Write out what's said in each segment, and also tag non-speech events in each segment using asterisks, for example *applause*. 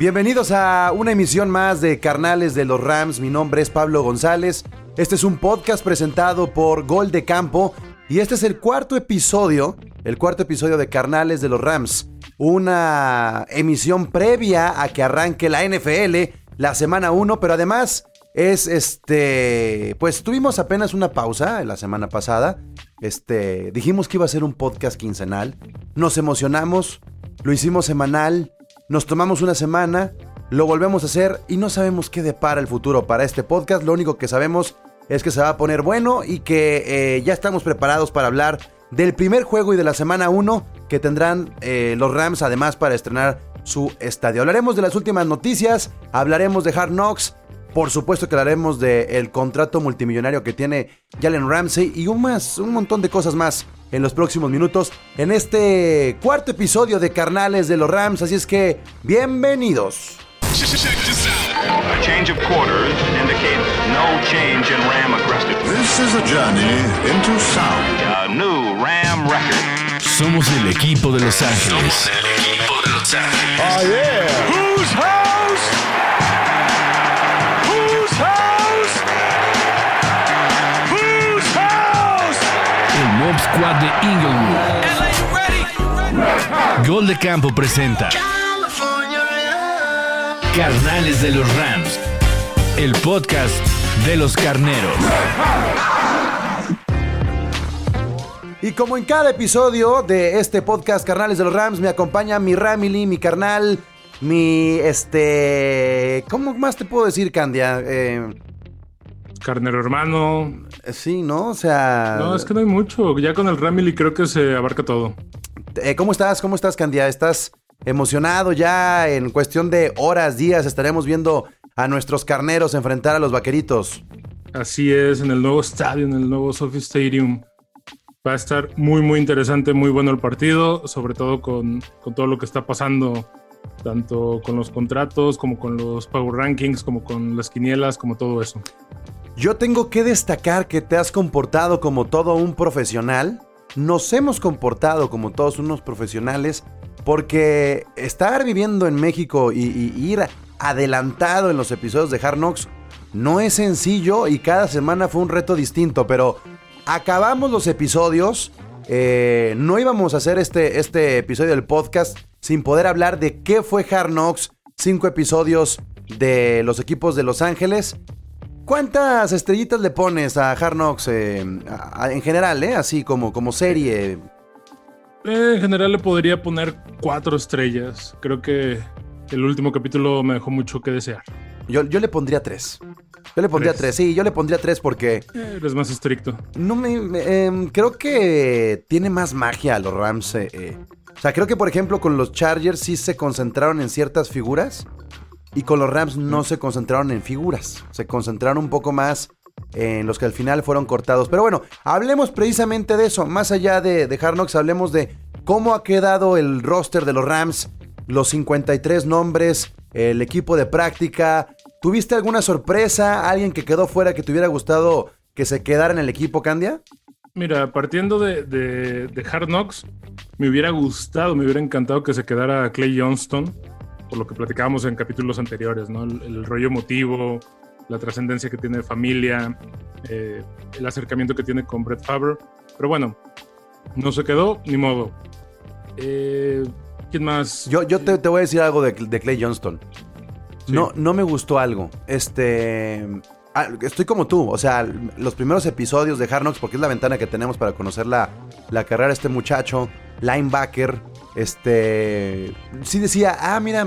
Bienvenidos a una emisión más de Carnales de los Rams. Mi nombre es Pablo González. Este es un podcast presentado por Gol de Campo y este es el cuarto episodio, el cuarto episodio de Carnales de los Rams. Una emisión previa a que arranque la NFL la semana 1, pero además es este, pues tuvimos apenas una pausa la semana pasada. Este, dijimos que iba a ser un podcast quincenal. Nos emocionamos, lo hicimos semanal nos tomamos una semana, lo volvemos a hacer y no sabemos qué depara el futuro para este podcast. Lo único que sabemos es que se va a poner bueno y que eh, ya estamos preparados para hablar del primer juego y de la semana 1 que tendrán eh, los Rams además para estrenar su estadio. Hablaremos de las últimas noticias, hablaremos de Hard Knocks, por supuesto que hablaremos del contrato multimillonario que tiene Jalen Ramsey y un, más, un montón de cosas más en los próximos minutos en este cuarto episodio de Carnales de los Rams. Así es que, bienvenidos. A change of quarters indicates no change in Ram aggressive. This is a journey into sound. A new Ram record. Somos el equipo de Los Ángeles. Somos el equipo de Los Ángeles. Oh yeah. Squad de Inglewood. Gol de Campo presenta. Carnales de los Rams, el podcast de los carneros. Y como en cada episodio de este podcast Carnales de los Rams, me acompaña mi Ramily, mi carnal, mi este. ¿Cómo más te puedo decir, Candia? Eh, Carnero hermano. Sí, ¿no? O sea. No, es que no hay mucho. Ya con el Ramily creo que se abarca todo. Eh, ¿Cómo estás? ¿Cómo estás, Candia? ¿Estás emocionado ya en cuestión de horas, días, estaremos viendo a nuestros carneros enfrentar a los vaqueritos. Así es, en el nuevo estadio, en el nuevo Sophie Stadium. Va a estar muy, muy interesante, muy bueno el partido, sobre todo con, con todo lo que está pasando, tanto con los contratos, como con los Power Rankings, como con las quinielas, como todo eso. Yo tengo que destacar que te has comportado como todo un profesional. Nos hemos comportado como todos unos profesionales porque estar viviendo en México y, ir adelantado en los episodios de Hard Knocks no es sencillo y cada semana fue un reto distinto, pero acabamos los episodios. Eh, no íbamos a hacer este, este episodio del podcast sin poder hablar de qué fue Hard Knocks, cinco episodios de los equipos de Los Ángeles. ¿Cuántas estrellitas le pones a Hard Knocks eh, en general, eh? así como, como serie? Eh, en general le podría poner cuatro estrellas. Creo que el último capítulo me dejó mucho que desear. Yo, yo le pondría tres. Yo le pondría tres. sí, yo le pondría tres porque... Eh, eres más estricto. No me... Em, creo que tiene más magia los Rams. Eh, o sea, creo que por ejemplo con los Chargers sí se concentraron en ciertas figuras y con los Rams no se concentraron en figuras. Se concentraron un poco más en los que al final fueron cortados. Pero bueno, hablemos precisamente de eso. Más allá de, de Hard Knocks, hablemos de cómo ha quedado el roster de los Rams, los 53 nombres, el equipo de práctica. ¿Tuviste alguna sorpresa? ¿Alguien que quedó fuera que te hubiera gustado que se quedara en el equipo, Candia? Mira, partiendo de, de, Hard Knocks, me hubiera gustado, me hubiera encantado que se quedara Clay Johnston, por lo que platicábamos en capítulos anteriores, ¿no? el rollo emotivo, la trascendencia que tiene de familia, eh, el acercamiento que tiene con Brett Favre. Pero bueno, no se quedó, ni modo. Eh, ¿Quién más? Yo, yo te, voy a decir algo de, Clay Johnston. No, no me gustó algo. Este. Ah, estoy como tú, o sea, los primeros episodios de Hard Knocks, porque es la ventana que tenemos para conocer la, la carrera de este muchacho, linebacker, este, sí decía, ah, mira,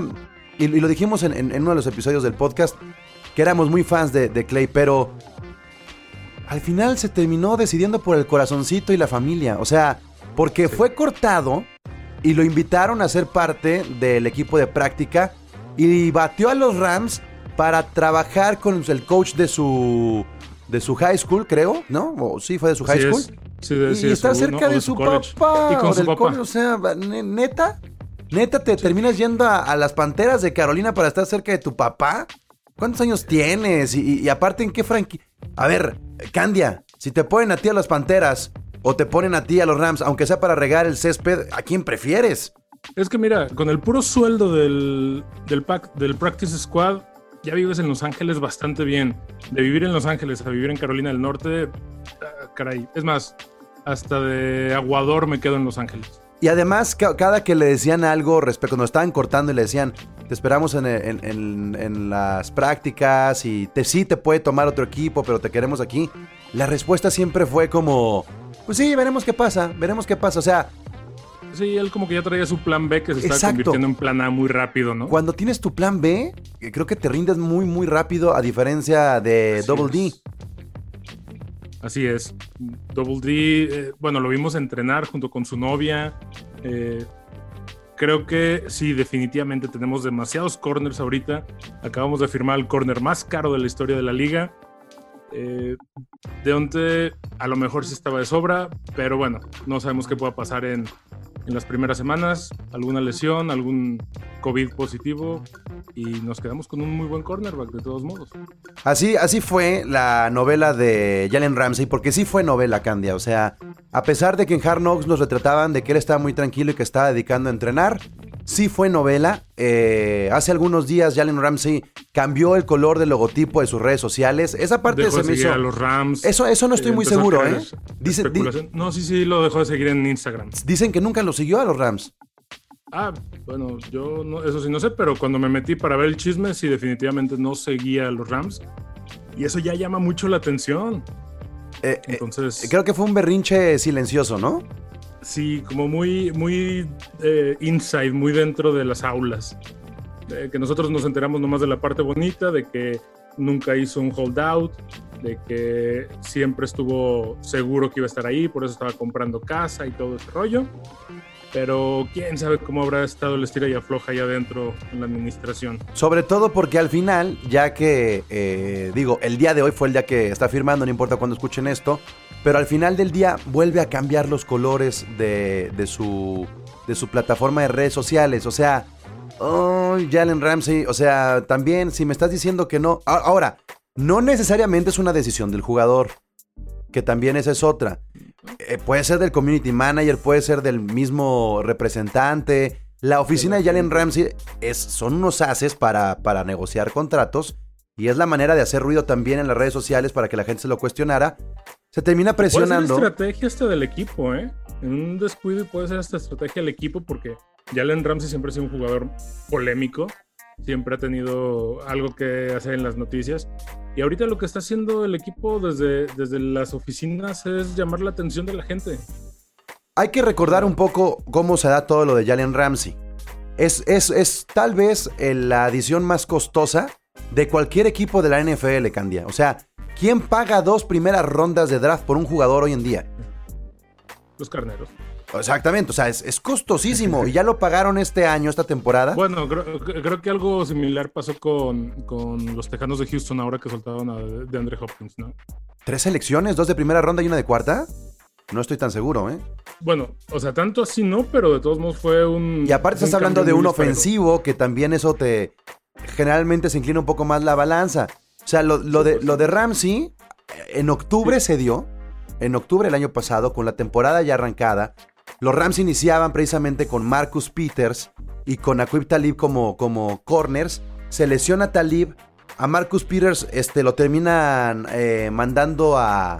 y, lo dijimos en, en, uno de los episodios del podcast, que éramos muy fans de, Clay, pero al final se terminó decidiendo por el corazoncito y la familia. O sea, porque fue cortado y lo invitaron a ser parte del equipo de práctica y batió a los Rams para trabajar con el coach de su de su high school, creo, ¿no? O sí, fue de su high school. Sí, y, está cerca de, su, papá. Y con su papá. o sea, neta, neta, te terminas yendo a, las panteras de Carolina para estar cerca de tu papá. ¿Cuántos años tienes? Y, aparte, ¿en qué franquicia? A ver, Candia, si te ponen a ti a las Panteras o te ponen a ti a los Rams, aunque sea para regar el césped, ¿a quién prefieres? Es que mira, con el puro sueldo del, del, pack, del Practice Squad, ya vives en Los Ángeles bastante bien. De vivir en Los Ángeles a vivir en Carolina del Norte, ah, caray. Es más, hasta de aguador me quedo en Los Ángeles. Y además, cada que le decían algo respecto, cuando estaban cortando y le decían, te esperamos en, las prácticas y te, sí te puede tomar otro equipo, pero te queremos aquí, la respuesta siempre fue como, pues sí, veremos qué pasa, veremos qué pasa. O sea, Sí, él como que ya traía su plan B que se está convirtiendo en plan A muy rápido, ¿no? Cuando tienes tu plan B, eh, creo que te rindes muy, muy rápido a diferencia de Double D. Así es. Double D, eh, bueno, lo vimos entrenar junto con su novia. Eh, creo que sí, definitivamente tenemos demasiados corners ahorita. Acabamos de firmar el corner más caro de la historia de la liga. Eh, Deonte a lo mejor sí estaba de sobra, pero bueno, no sabemos qué pueda pasar en, en las primeras semanas, alguna lesión, algún COVID positivo y nos quedamos con un muy buen cornerback de todos modos. Así, así fue la novela de Jalen Ramsey, porque sí fue novela, Candia. O sea, a pesar de que en Hard Knocks nos retrataban de que él estaba muy tranquilo y que estaba dedicando a entrenar, sí fue novela. Eh, hace algunos días Jalen Ramsey cambió el color del logotipo de sus redes sociales. Esa parte se me hizo. A los Rams. Eso, eso no estoy muy seguro, ¿eh? Dice, no, sí, sí, lo dejó de seguir en Instagram. Dicen que nunca lo siguió a los Rams. Ah, bueno, yo no, eso sí no sé, pero cuando me metí para ver el chisme, sí, definitivamente no seguía a los Rams. Y eso ya llama mucho la atención. Eh, eh, Entonces. creo que fue un berrinche silencioso, ¿no? Sí, como muy, muy eh, inside, muy dentro de las aulas. Que nosotros nos enteramos nomás de la parte bonita, de que nunca hizo un holdout, de que siempre estuvo seguro que iba a estar ahí, por eso estaba comprando casa y todo ese rollo. Pero quién sabe cómo habrá estado el estira y afloja ahí adentro en la administración. Sobre todo porque al final, ya que, eh, digo, el día de hoy fue el día que está firmando, no importa cuándo escuchen esto, pero al final del día vuelve a cambiar los colores de, su, de su plataforma de redes sociales. O sea, oh, Jalen Ramsey, o sea, también si me estás diciendo que no. Ahora, no necesariamente es una decisión del jugador, que también esa es otra. Eh, puede ser del community manager, puede ser del mismo representante. La oficina de Jalen Ramsey es, son unos haces para, para negociar contratos y es la manera de hacer ruido también en las redes sociales para que la gente se lo cuestionara se termina presionando. Puede ser estrategia hasta del equipo, ¿eh? En un descuido puede ser esta estrategia del equipo porque Jalen Ramsey siempre ha sido un jugador polémico, siempre ha tenido algo que hacer en las noticias. Y ahorita lo que está haciendo el equipo desde, desde las oficinas es llamar la atención de la gente. Hay que recordar un poco cómo se da todo lo de Jalen Ramsey. Es, es, es tal vez la adición más costosa de cualquier equipo de la NFL, Candia. O sea, ¿Quién paga dos primeras rondas de draft por un jugador hoy en día? Los carneros. Exactamente, o sea, es, costosísimo y ya lo pagaron este año, esta temporada. Bueno, creo, que algo similar pasó con, los Tejanos de Houston ahora que soltaron a de Andre Hopkins, ¿no? ¿Tres selecciones? ¿Dos de primera ronda y una de cuarta? No estoy tan seguro, ¿eh? Bueno, o sea, tanto así no, pero de todos modos fue un. Y aparte estás hablando de un ofensivo que también eso te. Generalmente se inclina un poco más la balanza. O sea, lo, de, lo de Ramsey en octubre se dio, en octubre del año pasado, con la temporada ya arrancada. Los Rams iniciaban precisamente con Marcus Peters y con Aquib Talib como, como corners. Se lesiona Talib. A Marcus Peters este, lo terminan eh, mandando a,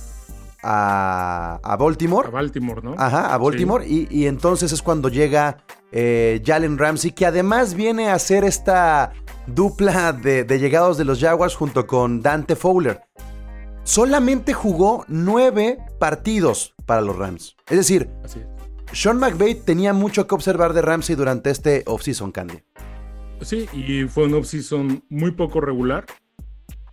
a, Baltimore. A Baltimore, ¿no? Ajá, a Baltimore. Y, entonces es cuando llega eh, Jalen Ramsey, que además viene a hacer esta dupla de, llegados de los Jaguars junto con Dante Fowler. Solamente jugó nueve partidos para los Rams. Es decir, Sean McVay tenía mucho que observar de Ramsey durante este offseason, Candy. Sí, y fue un offseason muy poco regular.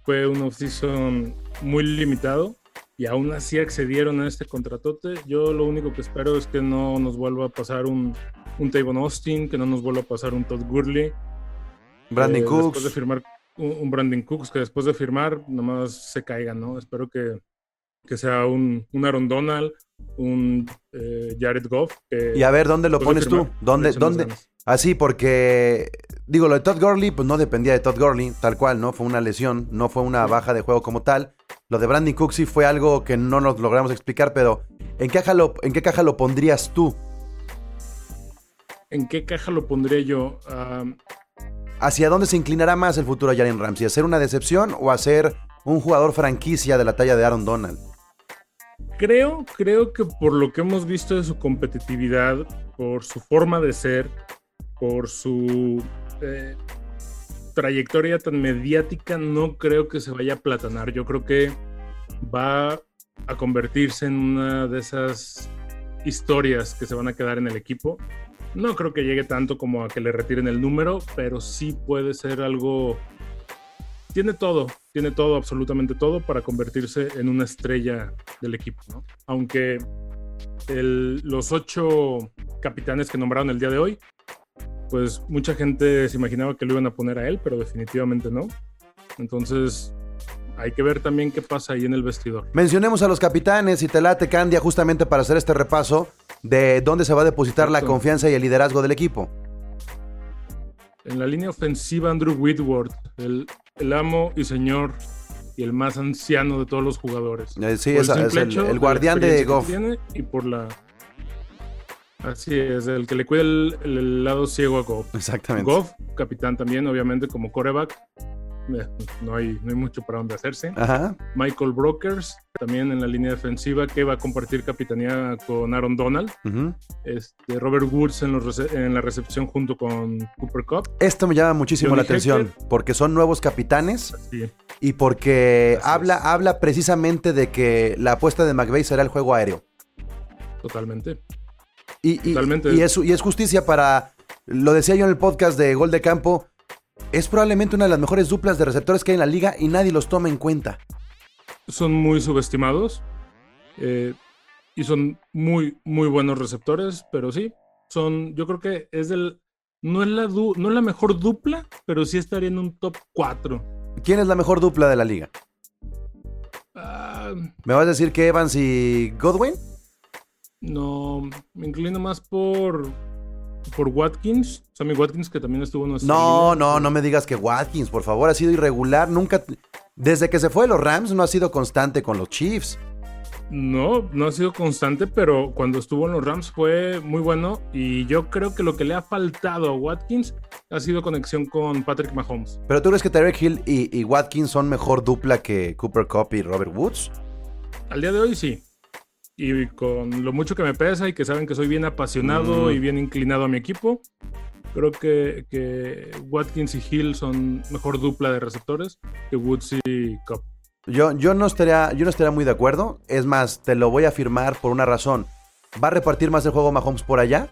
Fue un offseason muy limitado y aún así accedieron a este contratote. Yo lo único que espero es que no nos vuelva a pasar un, un Tavon Austin, que no nos vuelva a pasar un Todd Gurley, Brandon eh, Cooks. Después de firmar un, Brandon Cooks, que después de firmar nomás se caigan, ¿no? Espero que, que sea un, un Aaron Donald, un eh, Jared Goff. y a ver, ¿dónde lo pones tú? ¿Dónde? dónde? Así, porque, digo, lo de Todd Gurley, pues no dependía de Todd Gurley, tal cual, ¿no? Fue una lesión, no fue una baja de juego como tal. Lo de Brandon Cooks sí fue algo que no nos logramos explicar, pero ¿en qué caja lo, en qué caja lo pondrías tú? ¿En qué caja lo pondría yo? ¿Hacia dónde se inclinará más el futuro Jalen Ramsey? ¿A ser una decepción o a ser un jugador franquicia de la talla de Aaron Donald? Creo, creo que por lo que hemos visto de su competitividad, por su forma de ser, por su eh, trayectoria tan mediática, no creo que se vaya a platanar. Yo creo que va a convertirse en una de esas historias que se van a quedar en el equipo. No creo que llegue tanto como a que le retiren el número, pero sí puede ser algo... Tiene todo, tiene todo, absolutamente todo para convertirse en una estrella del equipo, ¿no? Aunque los ocho capitanes que nombraron el día de hoy, pues mucha gente se imaginaba que lo iban a poner a él, pero definitivamente no. Entonces, hay que ver también qué pasa ahí en el vestidor. Mencionemos a los capitanes y te late Candia justamente para hacer este repaso de dónde se va a depositar la confianza y el liderazgo del equipo. En la línea ofensiva, Andrew Whitworth, el, amo y señor y el más anciano de todos los jugadores. Eh, sí, es, el, guardián de, Goff. Y por la. Así es, el que le cuida el, lado ciego a Goff. Exactamente. Goff, capitán también, obviamente, como coreback. Eh, no hay, no hay mucho para dónde hacerse. Michael Brokers, también en la línea defensiva, que va a compartir capitanía con Aaron Donald. este, Robert Woods en, en, la recepción junto con Cooper Cup. Esto me llama muchísimo la atención, porque son nuevos capitanes y porque habla, habla precisamente de que la apuesta de McVeigh será el juego aéreo. Totalmente. Y, Totalmente. Y, es, y es justicia para, lo decía yo en el podcast de Gol de Campo, es probablemente una de las mejores duplas de receptores que hay en la liga y nadie los toma en cuenta. Son muy subestimados eh, y son muy, muy buenos receptores, pero sí, son, yo creo que es del, no es la, no es la mejor dupla, pero sí estaría en un top 4. ¿Quién es la mejor dupla de la liga? Ah, ¿Me vas a decir que Evans y Godwin? No, me inclino más por por Watkins, Sammy Watkins, que también estuvo en No, no, no me digas que Watkins, por favor, ha sido irregular. Nunca. Desde que se fue de los Rams, no ha sido constante con los Chiefs. No, no ha sido constante, pero cuando estuvo en los Rams fue muy bueno. Y yo creo que lo que le ha faltado a Watkins ha sido conexión con Patrick Mahomes. ¿Pero tú crees que Tarek Hill y, y Watkins son mejor dupla que Cooper Cup y Robert Woods? Al día de hoy sí y con lo mucho que me pesa y que saben que soy bien apasionado mm. y bien inclinado a mi equipo, creo que, Watkins y Hill son mejor dupla de receptores que Woods y Cup. Yo, yo, no estaría, yo no estaría muy de acuerdo. Es más, te lo voy a afirmar por una razón. Va a repartir más el juego Mahomes por allá.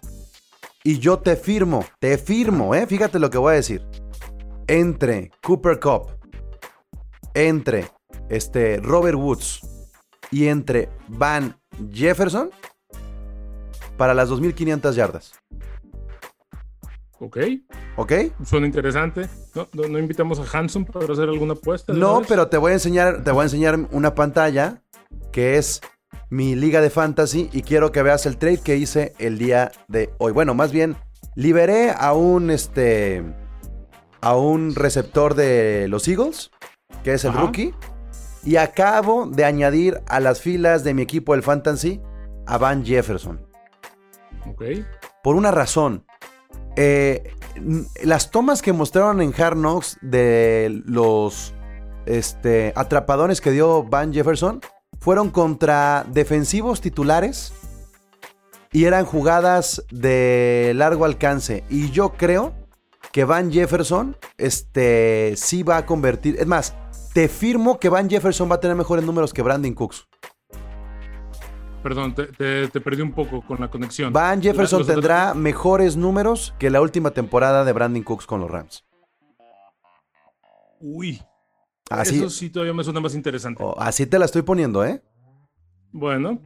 Y yo te firmo, te firmo, ¿eh? Fíjate lo que voy a decir. Entre Cooper Cup, entre este, Robert Woods y entre Van Jefferson para las 2.500 yardas. Ok. ¿Ok? Suena interesante. ¿No, invitamos a Hanson para hacer alguna apuesta? No, pero te voy, a enseñar, te voy a enseñar una pantalla que es mi liga de fantasy y quiero que veas el trade que hice el día de hoy. Bueno, más bien, liberé a un, este, a un receptor de los Eagles, que es el rookie. Y acabo de añadir a las filas de mi equipo del Fantasy a Van Jefferson. Ok. Por una razón. Eh, las tomas que mostraron en Hard Knocks de los este, atrapadones que dio Van Jefferson fueron contra defensivos titulares y eran jugadas de largo alcance. Y yo creo que Van Jefferson este, sí va a convertir. Es más, te firmo que Van Jefferson va a tener mejores números que Brandon Cooks. Perdón, te, perdí un poco con la conexión. Van Jefferson tendrá mejores números que la última temporada de Brandon Cooks con los Rams. Uy. Así, Eso sí todavía me suena más interesante. Oh, así te la estoy poniendo, ¿eh? Bueno,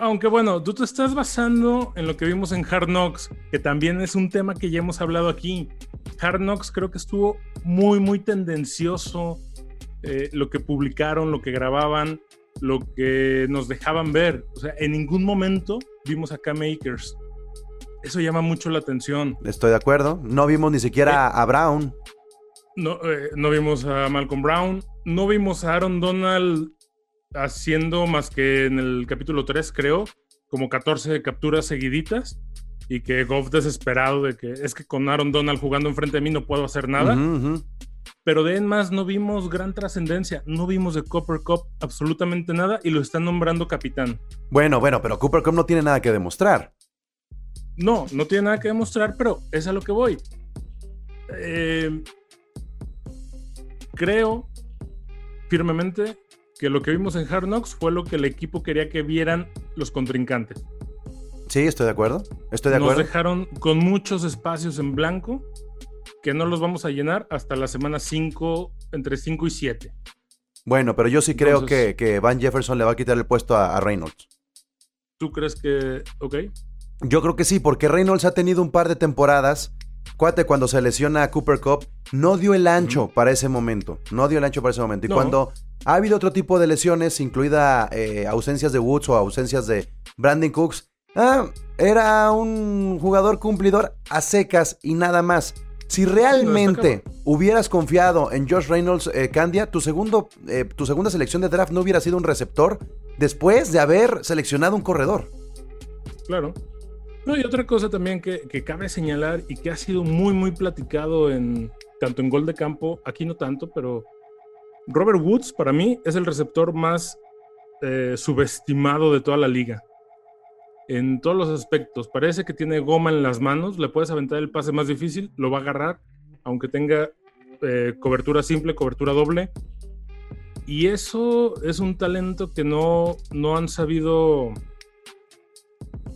aunque bueno, tú te estás basando en lo que vimos en Hard Knocks, que también es un tema que ya hemos hablado aquí. Hard Knocks creo que estuvo muy, muy tendencioso eh, lo que publicaron, lo que grababan, lo que nos dejaban ver. O sea, en ningún momento vimos acá Makers. Eso llama mucho la atención. Estoy de acuerdo. No vimos ni siquiera eh, a Brown. No, eh, no vimos a Malcolm Brown. No vimos a Aaron Donald haciendo más que en el capítulo 3, creo, como 14 capturas seguiditas. y que Goff desesperado de que es que con Aaron Donald jugando enfrente de mí no puedo hacer nada. Pero de en más no vimos gran trascendencia, no vimos de Cooper Cup absolutamente nada y lo están nombrando capitán. Bueno, bueno, pero Cooper Cup no tiene nada que demostrar. No, no tiene nada que demostrar, pero es a lo que voy. Eh, creo firmemente que lo que vimos en Hard Knocks fue lo que el equipo quería que vieran los contrincantes. Sí, estoy de acuerdo. Estoy de acuerdo. Nos dejaron con muchos espacios en blanco que no los vamos a llenar hasta la semana 5, entre 5 y 7. Bueno, pero yo sí creo que, Van Jefferson le va a quitar el puesto a, Reynolds. ¿Tú crees que.? Ok. Yo creo que sí, porque Reynolds ha tenido un par de temporadas. Cuate, cuando se lesiona a Cooper Cup, no dio el ancho para ese momento. No dio el ancho para ese momento. Y cuando ha habido otro tipo de lesiones, incluida eh, ausencias de Woods o ausencias de Brandon Cooks, Ah, era un jugador cumplidor a secas y nada más. Si realmente hubieras confiado en Josh Reynolds, eh, Candia, tu, segundo, eh, tu segunda selección de draft no hubiera sido un receptor después de haber seleccionado un corredor. Claro. No, y otra cosa también que, cabe señalar y que ha sido muy, muy platicado en tanto en gol de campo, aquí no tanto, pero Robert Woods para mí es el receptor más eh, subestimado de toda la liga en todos los aspectos. Parece que tiene goma en las manos, le puedes aventar el pase más difícil, lo va a agarrar, aunque tenga eh, cobertura simple, cobertura doble. Y eso es un talento que no, no han sabido,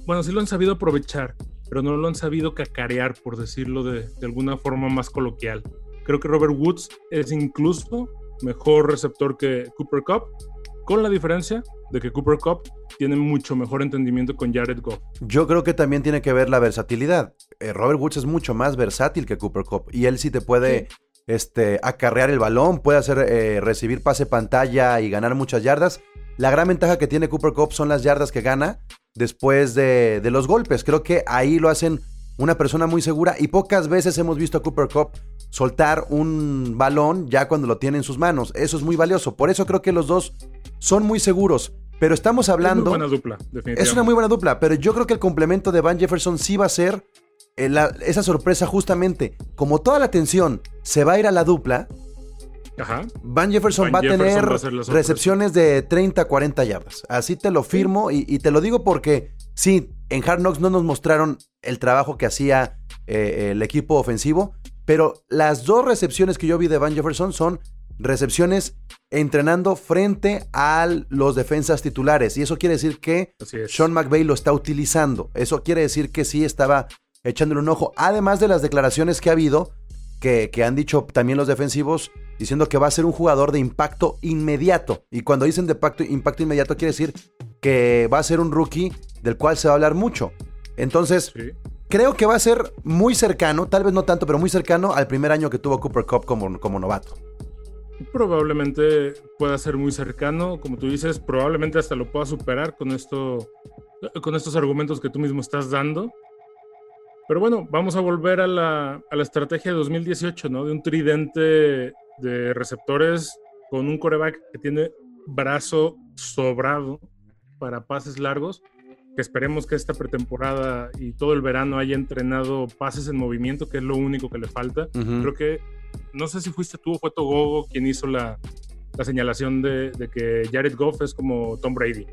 bueno, sí lo han sabido aprovechar, pero no lo han sabido cacarear, por decirlo de, de alguna forma más coloquial. Creo que Robert Woods es incluso mejor receptor que Cooper Cup, con la diferencia de que Cooper Cup tiene mucho mejor entendimiento con Jared Goff. Yo creo que también tiene que ver la versatilidad. Eh, Robert Woods es mucho más versátil que Cooper Cup y él sí te puede Este, acarrear el balón, puede hacer eh, recibir pase pantalla y ganar muchas yardas. La gran ventaja que tiene Cooper Cup son las yardas que gana después de, de los golpes. Creo que ahí lo hacen una persona muy segura y pocas veces hemos visto a Cooper Cup soltar un balón ya cuando lo tiene en sus manos. Eso es muy valioso. Por eso creo que los dos son muy seguros. Pero estamos hablando. Es una buena dupla, definitivamente. Es una muy buena dupla, pero yo creo que el complemento de Van Jefferson sí va a ser eh, esa sorpresa justamente. Como toda la atención se va a ir a la dupla, Van Jefferson va a tener recepciones de 30, 40 yardas. Así te lo firmo y, te lo digo porque sí, en Hard Knocks no nos mostraron el trabajo que hacía eh, el equipo ofensivo, pero las dos recepciones que yo vi de Van Jefferson son recepciones entrenando frente a los defensas titulares. Y eso quiere decir que Sean McVay lo está utilizando. Eso quiere decir que sí estaba echándole un ojo. Además de las declaraciones que ha habido, que, han dicho también los defensivos, diciendo que va a ser un jugador de impacto inmediato. Y cuando dicen de impacto, impacto inmediato, quiere decir que va a ser un rookie del cual se va a hablar mucho. Entonces, creo que va a ser muy cercano, tal vez no tanto, pero muy cercano al primer año que tuvo Cooper Cup como, como novato. Probablemente pueda ser muy cercano, como tú dices, probablemente hasta lo pueda superar con esto, con estos argumentos que tú mismo estás dando. Pero bueno, vamos a volver a la, a la estrategia de 2018, ¿no? De un tridente de receptores con un coreback que tiene brazo sobrado para pases largos que esperemos que esta pretemporada y todo el verano haya entrenado pases en movimiento, que es lo único que le falta. Creo que, no sé si fuiste tú o fue Togogo quien hizo la, la señalación de, que Jared Goff es como Tom Brady.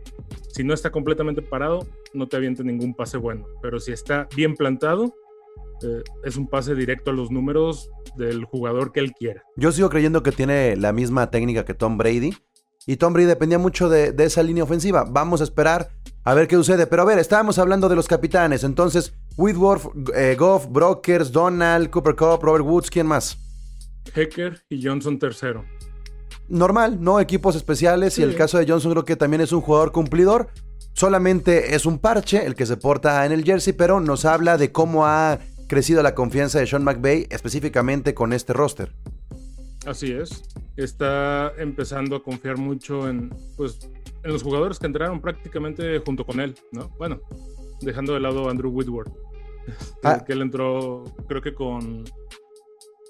Si no está completamente parado, no te avienta ningún pase bueno, pero si está bien plantado, eh, es un pase directo a los números del jugador que él quiera. Yo sigo creyendo que tiene la misma técnica que Tom Brady. Y Tom Brady dependía mucho de, esa línea ofensiva. Vamos a esperar a ver qué sucede. Pero a ver, estábamos hablando de los capitanes. Entonces, Whitworth, eh, Goff, Brokers, Donald, Cooper Cup, Robert Woods, ¿quién más? Hecker y Johnson tercero. Normal, ¿no? Equipos especiales. Y el caso de Johnson creo que también es un jugador cumplidor. Solamente es un parche el que se porta en el jersey, pero nos habla de cómo ha crecido la confianza de Sean McVay específicamente con este roster. Así es. Está empezando a confiar mucho en, pues, en los jugadores que entraron prácticamente junto con él, ¿no? Bueno, dejando de lado a Andrew Whitworth, ah. que él entró, creo que con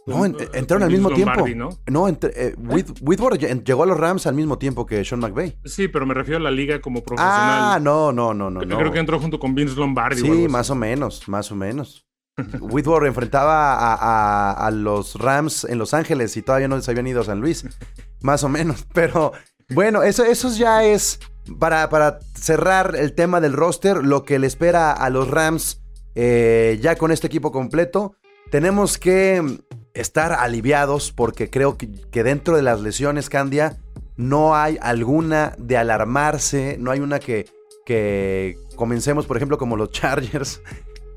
No, entraron al mismo tiempo. ¿no? no eh, ¿Eh? llegó a los Rams al mismo tiempo que Sean McVay. Sí, pero me refiero a la liga como profesional. Ah, no, no, no, no. Creo que entró junto con Vince Lombardi. Sí, más o menos, más o menos. *laughs* Whitworth enfrentaba a, los Rams en Los Ángeles y todavía no se habían ido a San Luis. *laughs* Más o menos. Pero bueno, eso, eso ya es para, para cerrar el tema del roster, lo que le espera a los Rams eh, ya con este equipo completo. Tenemos que estar aliviados porque creo que, dentro de las lesiones, Candia, no hay alguna de alarmarse, no hay una que, que comencemos, por ejemplo, como los *laughs* Chargers,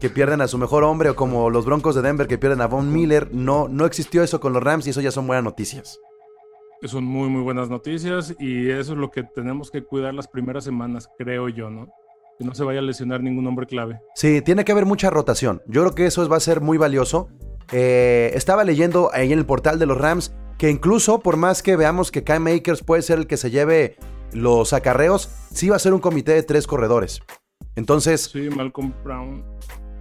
que pierden a su mejor hombre, o como los Broncos de Denver que pierden a Von Miller. No, no existió eso con los Rams y eso ya son buenas noticias. Son muy, muy buenas noticias y eso es lo que tenemos que cuidar las primeras semanas, creo yo, ¿no? Que no se vaya a lesionar ningún hombre clave. Sí, tiene que haber mucha rotación. Yo creo que eso va a ser muy valioso. Eh, estaba leyendo ahí en el portal de los Rams que incluso por más que veamos que Kai Makers puede ser el que se lleve los acarreos, sí va a ser un comité de tres corredores. Entonces... Sí, Malcolm Brown.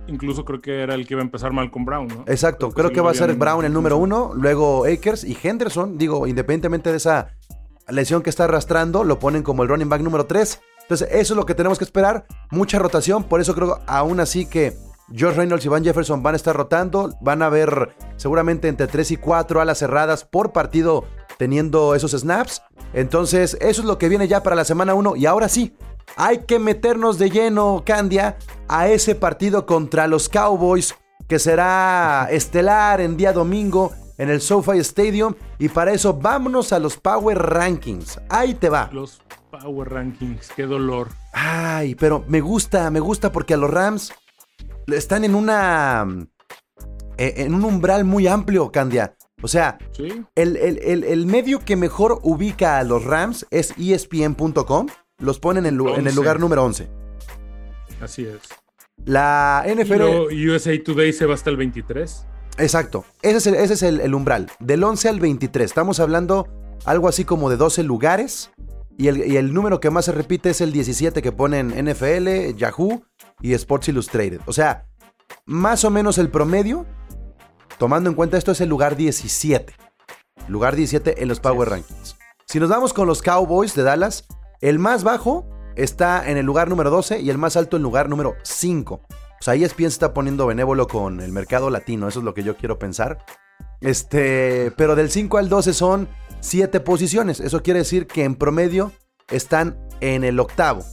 Incluso creo que era el que iba a empezar Malcolm Brown, ¿no? Exacto, creo, que, va a ser Brown el número uno, luego Akers y Henderson, digo, independientemente de esa lesión que está arrastrando, lo ponen como el running back número 3. Entonces, eso es lo que tenemos que esperar, mucha rotación, por eso creo aún así que George Reynolds y Van Jefferson van a estar rotando, van a ver seguramente entre 3 y 4 alas cerradas por partido teniendo esos snaps. Entonces, eso es lo que viene ya para la semana 1 y ahora sí, hay que meternos de lleno, Candia, a ese partido contra los Cowboys que será estelar en día domingo en el SoFi Stadium. Y para eso vámonos a los Power Rankings. Ahí te va. Los Power Rankings, qué dolor. Ay, pero me gusta, me gusta porque a los Rams están en una... Eh, en un umbral muy amplio, Candia. O sea, el, el medio que mejor ubica a los Rams es ESPN.com los ponen en, en el lugar número 11. Así es. La NFL. Y USA Today se va hasta el 23. Exacto. Ese es, el, ese es el, umbral. Del 11 al 23. Estamos hablando algo así como de 12 lugares. Y el, y el, número que más se repite es el 17 que ponen NFL, Yahoo y Sports Illustrated. O sea, más o menos el promedio, tomando en cuenta esto, es el lugar 17. Lugar 17 en los Power Rankings. Si nos vamos con los Cowboys de Dallas, el más bajo está en el lugar número 12 y el más alto en el lugar número 5. O sea, ESPN se está poniendo benévolo con el mercado latino, eso es lo que yo quiero pensar. Este, pero del 5 al 12 son 7 posiciones. Eso quiere decir que en promedio están en el octavo.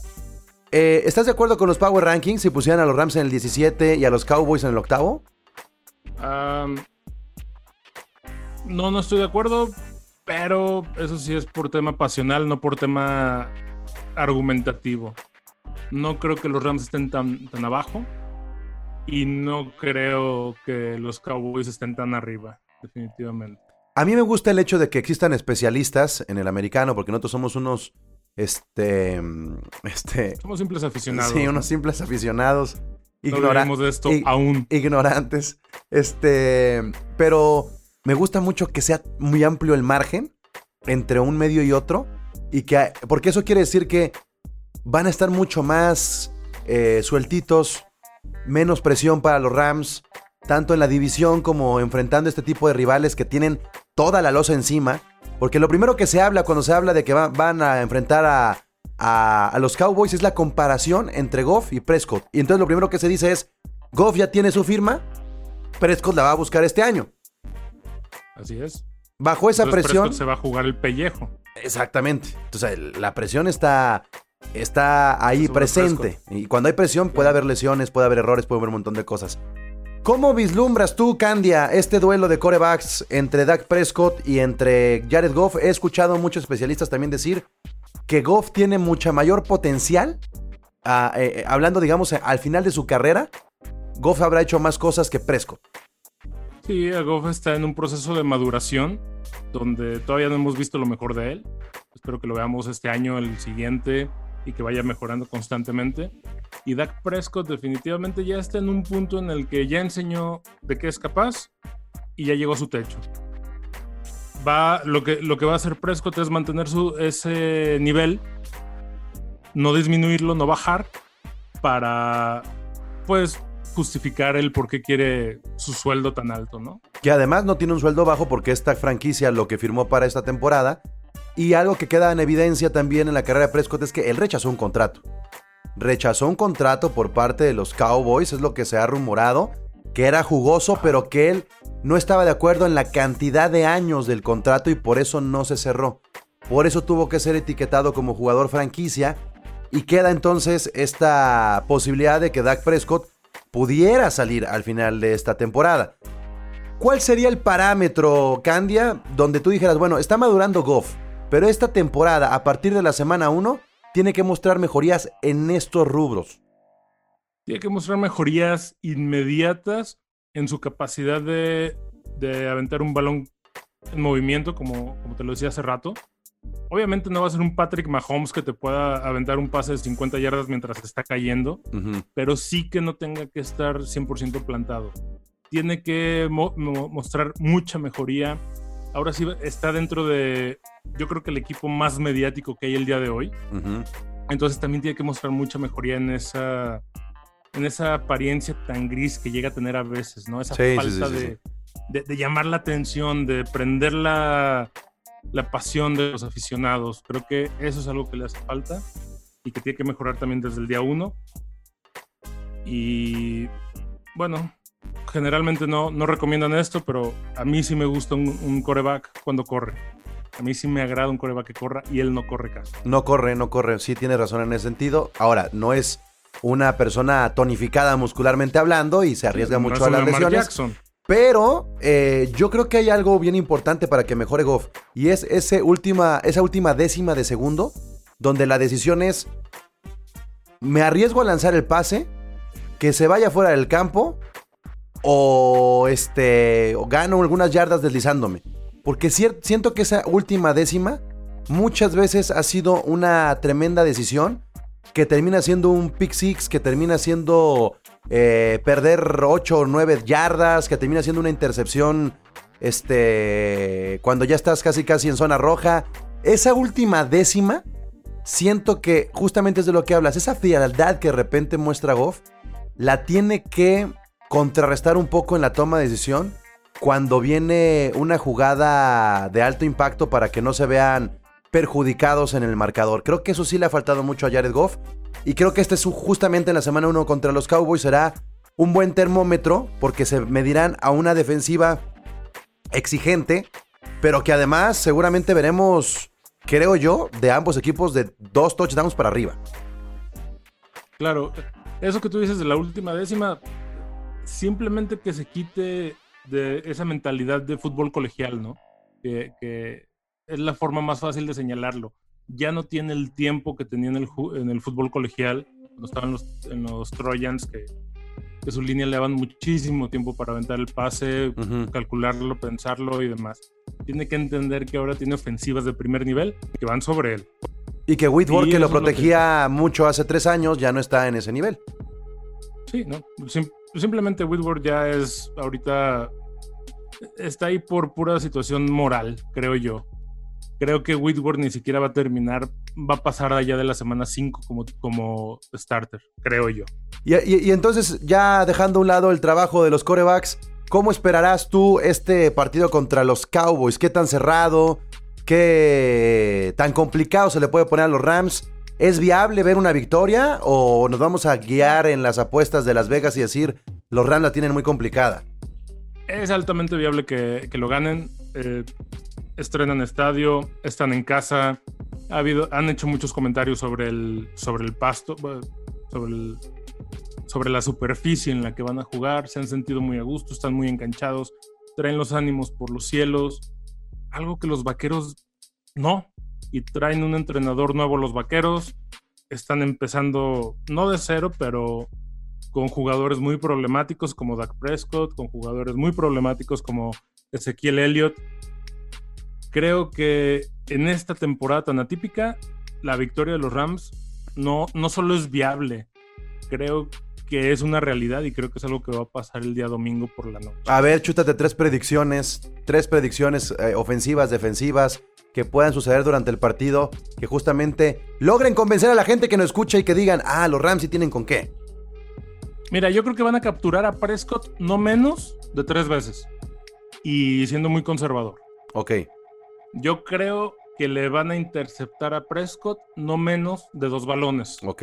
Eh, ¿Estás de acuerdo con los Power Rankings si pusieran a los Rams en el 17 y a los Cowboys en el octavo? no, no estoy de acuerdo, pero eso sí es por tema pasional, no por tema argumentativo. No creo que los Rams estén tan, tan abajo y no creo que los Cowboys estén tan arriba, definitivamente. A mí me gusta el hecho de que existan especialistas en el americano, porque nosotros somos unos, este, este... Somos simples aficionados. Sí, unos simples aficionados. No de esto aún. Ignorantes. Este, pero me gusta mucho que sea muy amplio el margen entre un medio y otro. Y que, porque eso quiere decir que van a estar mucho más eh, sueltitos, menos presión para los Rams, tanto en la división como enfrentando este tipo de rivales que tienen toda la losa encima. Porque lo primero que se habla cuando se habla de que van a enfrentar a, a, los Cowboys es la comparación entre Goff y Prescott. Y entonces lo primero que se dice es, Goff ya tiene su firma, Prescott la va a buscar este año. Así es. Bajo esa presión. se va a jugar el pellejo. Exactamente. Entonces, la presión está, está ahí presente. Y cuando hay presión, puede haber lesiones, puede haber errores, puede haber un montón de cosas. ¿Cómo vislumbras tú, Candia, este duelo de corebacks entre Dak Prescott y entre Jared Goff? He escuchado a muchos especialistas también decir que Goff tiene mucha mayor potencial. Ah, eh, eh, hablando, digamos, al final de su carrera, Goff habrá hecho más cosas que Prescott. Sí, Goff está en un proceso de maduración donde todavía no hemos visto lo mejor de él. Espero que lo veamos este año, el siguiente, y que vaya mejorando constantemente. Y Dak Prescott definitivamente ya está en un punto en el que ya enseñó de qué es capaz y ya llegó a su techo. Va, lo, que, lo que va a hacer Prescott es mantener su, ese nivel, no disminuirlo, no bajar, para pues justificar el por qué quiere su sueldo tan alto, ¿no? Que además no tiene un sueldo bajo porque esta franquicia lo que firmó para esta temporada. Y algo que queda en evidencia también en la carrera de Prescott es que él rechazó un contrato. Rechazó un contrato por parte de los Cowboys, es lo que se ha rumorado, que era jugoso, pero que él no estaba de acuerdo en la cantidad de años del contrato y por eso no se cerró. Por eso tuvo que ser etiquetado como jugador franquicia y queda entonces esta posibilidad de que Dak Prescott pudiera salir al final de esta temporada. ¿Cuál sería el parámetro, Candia, donde tú dijeras, bueno, está madurando Goff, pero esta temporada, a partir de la semana 1, tiene que mostrar mejorías en estos rubros? Tiene que mostrar mejorías inmediatas en su capacidad de, aventar un balón en movimiento, como, como te lo decía hace rato. Obviamente no va a ser un Patrick Mahomes que te pueda aventar un pase de 50 yardas mientras está cayendo, pero sí que no tenga que estar 100% plantado. Tiene que mostrar mucha mejoría. Ahora sí está dentro de, yo creo que el equipo más mediático que hay el día de hoy. Entonces también tiene que mostrar mucha mejoría en esa, en esa apariencia tan gris que llega a tener a veces, ¿no? Esa falta de, de, llamar la atención, de prender la, la pasión de los aficionados. Creo que eso es algo que le hace falta y que tiene que mejorar también desde el día uno. Y bueno, generalmente no, no recomiendan esto, pero a mí sí me gusta un, coreback cuando corre. A mí sí me agrada un coreback que corra y él no corre casi. No corre, no corre. Sí tiene razón en ese sentido. Ahora, no es una persona tonificada muscularmente hablando y se arriesga mucho a las lesiones. Pero eh, yo creo que hay algo bien importante para que mejore Goff. Y es ese última, esa última décima de segundo. Donde la decisión es. ¿Me arriesgo a lanzar el pase? ¿Que se vaya fuera del campo? ¿O este. O gano algunas yardas deslizándome? Porque siento que esa última décima. Muchas veces ha sido una tremenda decisión. Que termina siendo un pick six. Que termina siendo eh, perder 8 o 9 yardas, que termina siendo una intercepción este, cuando ya estás casi casi en zona roja. Esa última décima, siento que justamente es de lo que hablas, esa frialdad que de repente muestra Goff, la tiene que contrarrestar un poco en la toma de decisión cuando viene una jugada de alto impacto para que no se vean perjudicados en el marcador. Creo que eso sí le ha faltado mucho a Jared Goff y creo que este es justamente en la semana 1 contra los Cowboys será un buen termómetro porque se medirán a una defensiva exigente, pero que además seguramente veremos, creo yo, de ambos equipos de dos touchdowns para arriba. Claro, eso que tú dices de la última décima, simplemente que se quite de esa mentalidad de fútbol colegial, ¿no? Que, que es la forma más fácil de señalarlo ya no tiene el tiempo que tenía en el, en el fútbol colegial, cuando estaban los, en los Trojans, que, que su línea le daban muchísimo tiempo para aventar el pase, calcularlo, pensarlo y demás. Tiene que entender que ahora tiene ofensivas de primer nivel que van sobre él. Y que Whitworth, que lo protegía mucho hace tres años, ya no está en ese nivel. Sí, no. Simplemente Whitworth ya es ahorita. Está ahí por pura situación moral, creo yo creo que Whitworth ni siquiera va a terminar, va a pasar allá de la semana 5 como, como starter, creo yo. Y, entonces, ya dejando a un lado el trabajo de los corebacks, ¿cómo esperarás tú este partido contra los Cowboys? ¿Qué tan cerrado? ¿Qué tan complicado se le puede poner a los Rams? ¿Es viable ver una victoria o nos vamos a guiar en las apuestas de Las Vegas y decir los Rams la tienen muy complicada? Es altamente viable que, lo ganen. Eh, estrenan estadio, están en casa. Han hecho muchos comentarios sobre el, sobre el pasto, sobre, sobre la superficie en la que van a jugar. Se han sentido muy a gusto, están muy enganchados, traen los ánimos por los cielos. Algo que los vaqueros no. Y traen un entrenador nuevo los vaqueros. Están empezando, no de cero, pero con jugadores muy problemáticos como Dak Prescott, con jugadores muy problemáticos como Ezequiel Elliott creo que en esta temporada tan atípica, la victoria de los Rams no, no solo es viable, creo que es una realidad y creo que es algo que va a pasar el día domingo por la noche. A ver, chútate tres predicciones, tres predicciones eh, ofensivas, defensivas, que puedan suceder durante el partido, que justamente logren convencer a la gente que nos escucha y que digan, ah, los Rams sí tienen con qué. Mira, yo creo que van a capturar a Prescott no menos de tres veces. Y siendo muy conservador. Ok. Yo creo que le van a interceptar a Prescott no menos de dos balones. Ok.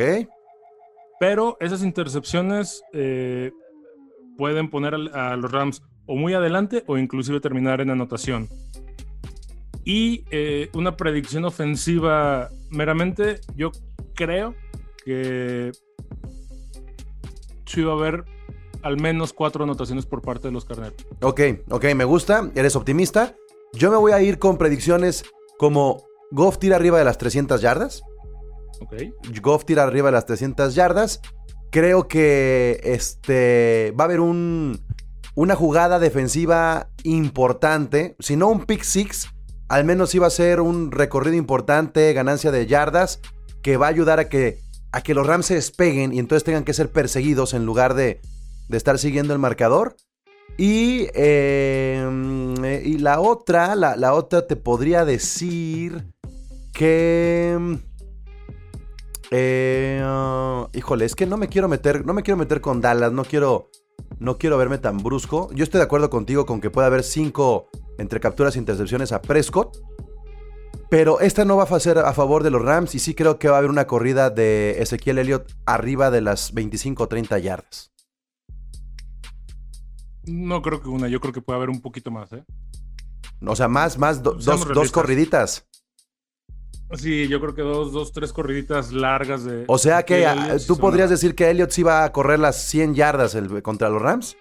Pero esas intercepciones eh, pueden poner a, los Rams o muy adelante o inclusive terminar en anotación. Y eh, una predicción ofensiva meramente, yo creo que sí va a haber al menos cuatro anotaciones por parte de los carneros. Ok, ok, me gusta, eres optimista. Yo me voy a ir con predicciones como Goff tira arriba de las 300 yardas. Ok. Goff tira arriba de las 300 yardas. Creo que este va a haber un, una jugada defensiva importante. Si no un pick six, al menos iba a ser un recorrido importante, ganancia de yardas, que va a ayudar a que, a que los Rams se despeguen y entonces tengan que ser perseguidos en lugar de, de estar siguiendo el marcador. Y, eh, y la otra, la, otra te podría decir que... Eh, híjole, es que no me quiero meter, no me quiero meter con Dallas, no quiero, no quiero verme tan brusco. Yo estoy de acuerdo contigo con que puede haber cinco entre capturas e intercepciones a Prescott. Pero esta no va a ser a favor de los Rams y sí creo que va a haber una corrida de Ezequiel Elliott arriba de las 25 o 30 yardas. No creo que una, yo creo que puede haber un poquito más, ¿eh? O sea, más, más, dos, dos corriditas. Sí, yo creo que dos, dos, tres corriditas largas de. O sea que tú podrías decir que Elliot sí va a correr las 100 yardas contra los Rams.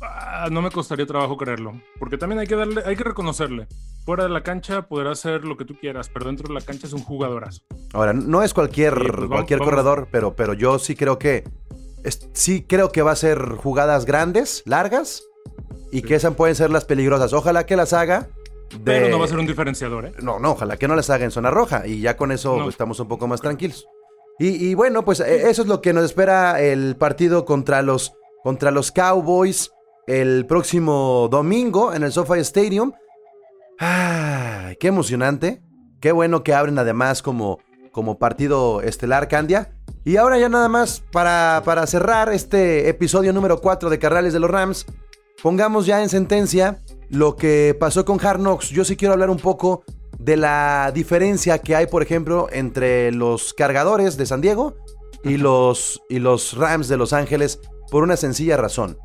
Ah, no me costaría trabajo creerlo. Porque también hay que darle, hay que reconocerle. Fuera de la cancha podrá hacer lo que tú quieras, pero dentro de la cancha es un jugadorazo. Ahora, no es cualquier, pues cualquier corredor, pero, pero yo sí creo que sí creo que va a ser jugadas grandes, largas, y que esas pueden ser las peligrosas. Ojalá que las haga. Pero no va a ser un diferenciador, ¿eh? No, no, ojalá que no las haga en zona roja y ya con eso estamos un poco más tranquilos. Y, bueno, pues eh, eso es lo que nos espera el partido contra los, contra los Cowboys el próximo domingo en el SoFi Stadium. ¡Ay, qué emocionante! Qué bueno que abren además como, como partido estelar Candia. Y ahora ya nada más para, para cerrar este episodio número 4 de Carrales de los Rams, pongamos ya en sentencia lo que pasó con Hard Knocks. Yo sí quiero hablar un poco de la diferencia que hay, por ejemplo, entre los cargadores de San Diego y los, y los Rams de Los Ángeles por una sencilla razón.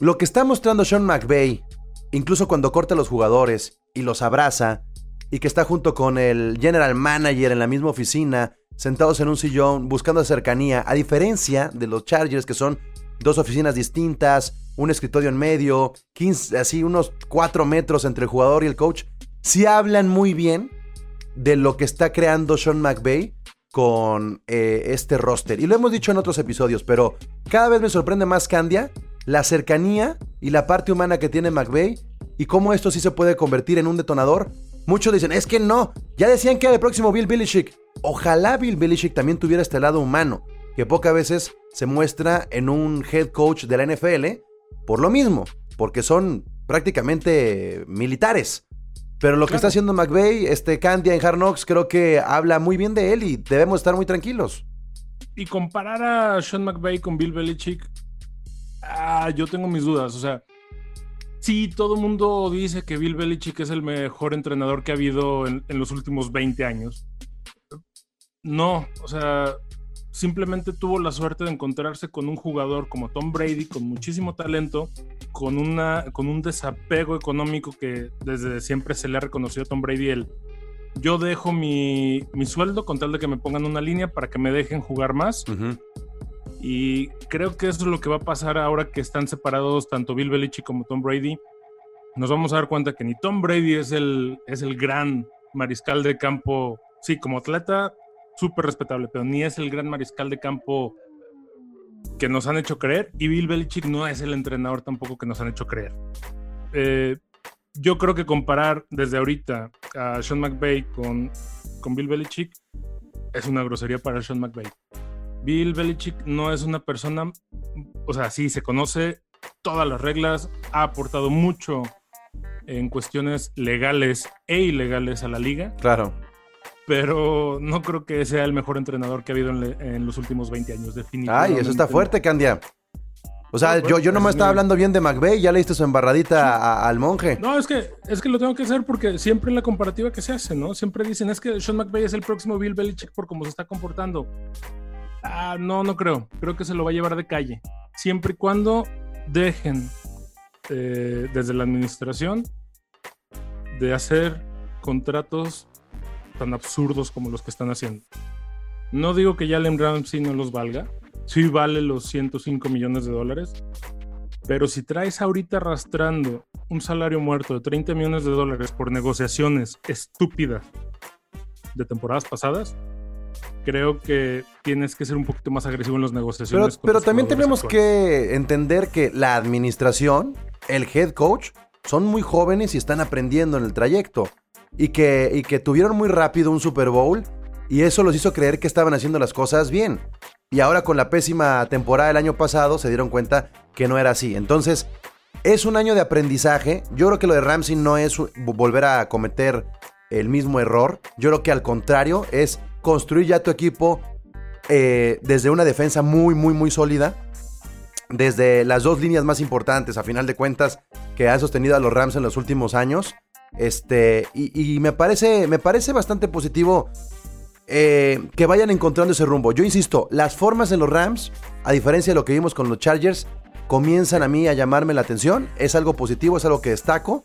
Lo que está mostrando Sean McVay, incluso cuando corta a los jugadores y los abraza, y que está junto con el general manager en la misma oficina, sentados en un sillón, buscando cercanía, a diferencia de los Chargers, que son dos oficinas distintas, un escritorio en medio, 15, así unos 4 metros entre el jugador y el coach, sí hablan muy bien de lo que está creando Sean McVay con eh, este roster. Y lo hemos dicho en otros episodios, pero cada vez me sorprende más Candia la cercanía y la parte humana que tiene McVay y cómo esto sí se puede convertir en un detonador. Muchos dicen, es que no, ya decían que era el próximo Bill Belichick. Ojalá Bill Belichick también tuviera este lado humano, que pocas veces se muestra en un head coach de la NFL, por lo mismo, porque son prácticamente militares. Pero lo que está haciendo McVeigh, este Candia en Hard Knocks, creo que habla muy bien de él y debemos estar muy tranquilos. Y comparar a Sean McVeigh con Bill Belichick, ah, yo tengo mis dudas. O sea, sí, todo el mundo dice que Bill Belichick es el mejor entrenador que ha habido en los últimos 20 años no, o sea, simplemente tuvo la suerte de encontrarse con un jugador como Tom Brady, con muchísimo talento, con, una, con un desapego económico que desde siempre se le ha reconocido a Tom Brady el yo dejo mi, sueldo con tal de que me pongan una línea para que me dejen jugar más. Y creo que eso es lo que va a pasar ahora que están separados tanto Bill Belichick como Tom Brady. Nos vamos a dar cuenta que ni Tom Brady es el, es el gran mariscal de campo. Sí, como atleta súper respetable, pero ni es el gran mariscal de campo que nos han hecho creer y Bill Belichick no es el entrenador tampoco que nos han hecho creer. Eh, yo creo que comparar desde ahorita a Sean McVay con, con Bill Belichick es una grosería para Sean McVay. Bill Belichick no es una persona, o sea, sí, se conoce todas las reglas, ha aportado mucho en cuestiones legales e ilegales a la liga. Claro pero no creo que sea el mejor entrenador que ha habido en, los últimos 20 años, definitivamente. Ay, eso está fuerte, Candia. O sea, yo, yo no me estaba hablando bien de McVeigh, ya leíste su embarradita al monje. No, es que, es que lo tengo que hacer porque siempre en la comparativa que se hace, ¿no? Siempre dicen, es que Sean McVeigh es el próximo Bill Belichick por cómo se está comportando. Ah, no, no creo. Creo que se lo va a llevar de calle. Siempre y cuando dejen eh, desde la administración de hacer contratos tan absurdos como los que están haciendo. No digo que Jalen Ramsey no los valga, sí vale los 105 millones de dólares, pero si traes ahorita arrastrando un salario muerto de 30 millones de dólares por negociaciones estúpidas de temporadas pasadas, creo que tienes que ser un poquito más agresivo en las negociaciones. Pero, también tenemos que entender que la administración, el head coach, son muy jóvenes y están aprendiendo en el trayecto. Y que, y que tuvieron muy rápido un Super Bowl y eso los hizo creer que estaban haciendo las cosas bien. Y ahora con la pésima temporada del año pasado se dieron cuenta que no era así. Entonces, es un año de aprendizaje. Yo creo que lo de Ramsey no es volver a cometer el mismo error. Yo creo que al contrario es construir ya tu equipo eh, desde una defensa muy, muy, muy sólida. Desde las dos líneas más importantes, a final de cuentas, que han sostenido a los Rams en los últimos años. Este, y, me, parece, me parece bastante positivo eh, que vayan encontrando ese rumbo. Yo insisto, las formas en los Rams, a diferencia de lo que vimos con los Chargers, comienzan a mí a llamarme la atención. Es algo positivo, es algo que destaco.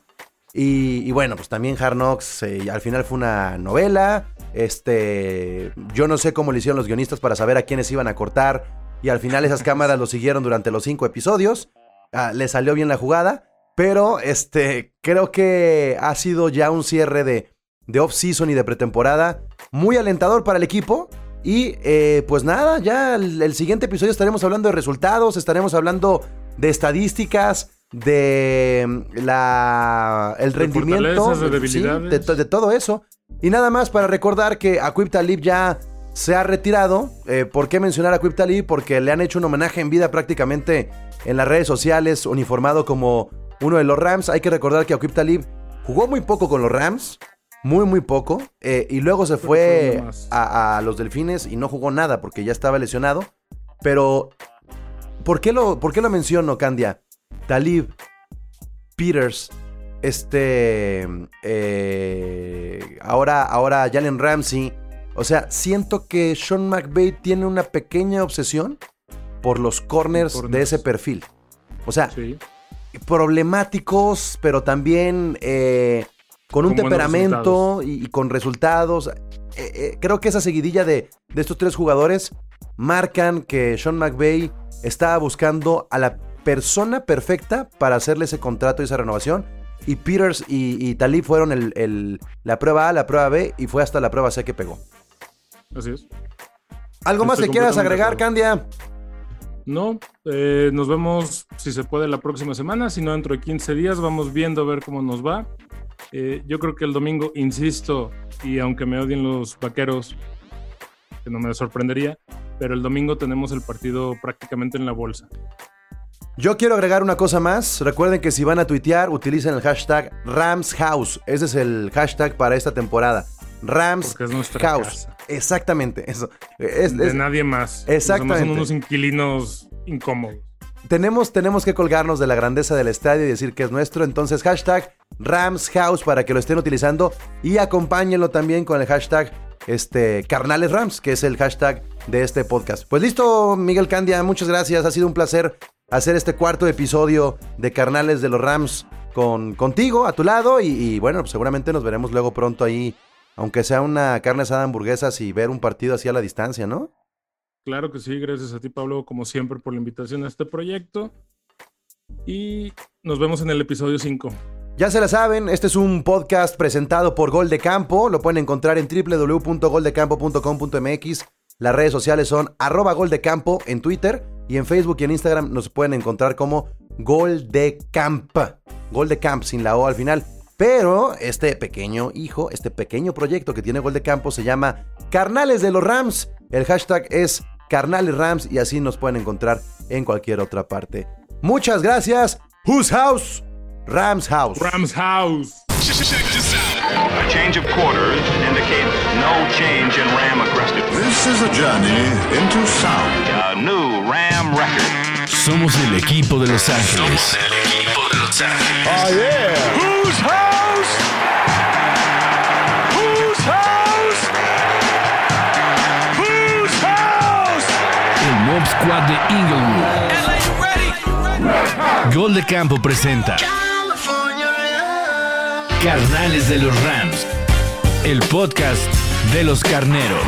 Y, bueno, pues también Hard Knocks eh, al final fue una novela. Este, yo no sé cómo le hicieron los guionistas para saber a quiénes iban a cortar. Y al final esas cámaras lo siguieron durante los cinco episodios. Ah, le salió bien la jugada. Pero este, creo que ha sido ya un cierre de, de off-season y de pretemporada muy alentador para el equipo. Y eh, pues nada, ya el, siguiente episodio estaremos hablando de resultados, estaremos hablando de estadísticas, de mm, la el rendimiento, de, de, todo eso. Y nada más para recordar que Aquip Talib ya se ha retirado. Eh, ¿Por qué mencionar a Aquip Talib? Porque le han hecho un homenaje en vida prácticamente en las redes sociales, uniformado como uno de los Rams. Hay que recordar que Aquip Talib jugó muy poco con los Rams muy, muy poco. Eh, y luego se fue a, los Delfines y no jugó nada porque ya estaba lesionado. Pero, ¿por qué lo, por qué lo menciono, Candia? Talib, Peters, este. Eh, ahora, ahora Jalen Ramsey. O sea, siento que Sean McVay tiene una pequeña obsesión por los corners, de ese perfil. O sea, problemáticos, pero también eh, con un temperamento y, con resultados. Eh, eh, creo que esa seguidilla de, estos tres jugadores marcan que Sean McVay estaba buscando a la persona perfecta para hacerle ese contrato y esa renovación. Y Peters y, Talib fueron el, la prueba A, la prueba B y fue hasta la prueba C que pegó. Así es. ¿Algo más que quieras agregar, Candia? No, eh, nos vemos si se puede la próxima semana, si no dentro de 15 días vamos viendo a ver cómo nos va. Eh, yo creo que el domingo, insisto, y aunque me odien los vaqueros, que no me sorprendería, pero el domingo tenemos el partido prácticamente en la bolsa. Yo quiero agregar una cosa más. Recuerden que si van a tuitear, utilicen el hashtag RamsHouse. Ese es el hashtag para esta temporada. Rams House. Exactamente, eso. Es, de nadie más. Exactamente. Son unos inquilinos incómodos. Tenemos, tenemos que colgarnos de la grandeza del estadio y decir que es nuestro. Entonces, hashtag Rams House para que lo estén utilizando y acompáñenlo también con el hashtag este, Carnales Rams, que es el hashtag de este podcast. Pues listo, Miguel Candia, muchas gracias. Ha sido un placer hacer este cuarto episodio de Carnales de los Rams con, contigo, a tu lado. Y, bueno, pues seguramente nos veremos luego pronto ahí, aunque sea una carne asada hamburguesas y ver un partido así a la distancia, ¿no? Claro que sí, gracias a ti, Pablo, como siempre, por la invitación a este proyecto. Y nos vemos en el episodio 5. Ya se la saben, este es un podcast presentado por Gol de Campo. Lo pueden encontrar en www.goldecampo.com.mx. Las redes sociales son arroba Gol de Campo en Twitter y en Facebook y en Instagram nos pueden encontrar como Gol de Camp. Gol de Camp sin la O al final. Pero este pequeño hijo, este pequeño proyecto que tiene gol de campo se llama Carnales de los Rams. El hashtag es Carnales Rams y así nos pueden encontrar en cualquier otra parte. Muchas gracias. Whose house? Rams house. Rams house. A change of quarters indicates no change in Ram aggressiveness. This is a journey into sound. A new Ram record. Somos el equipo de Los Ángeles. Somos el equipo de Los Ángeles. Oh yeah. Whose house? Gol de campo presenta Carnales de los Rams, el podcast de los carneros.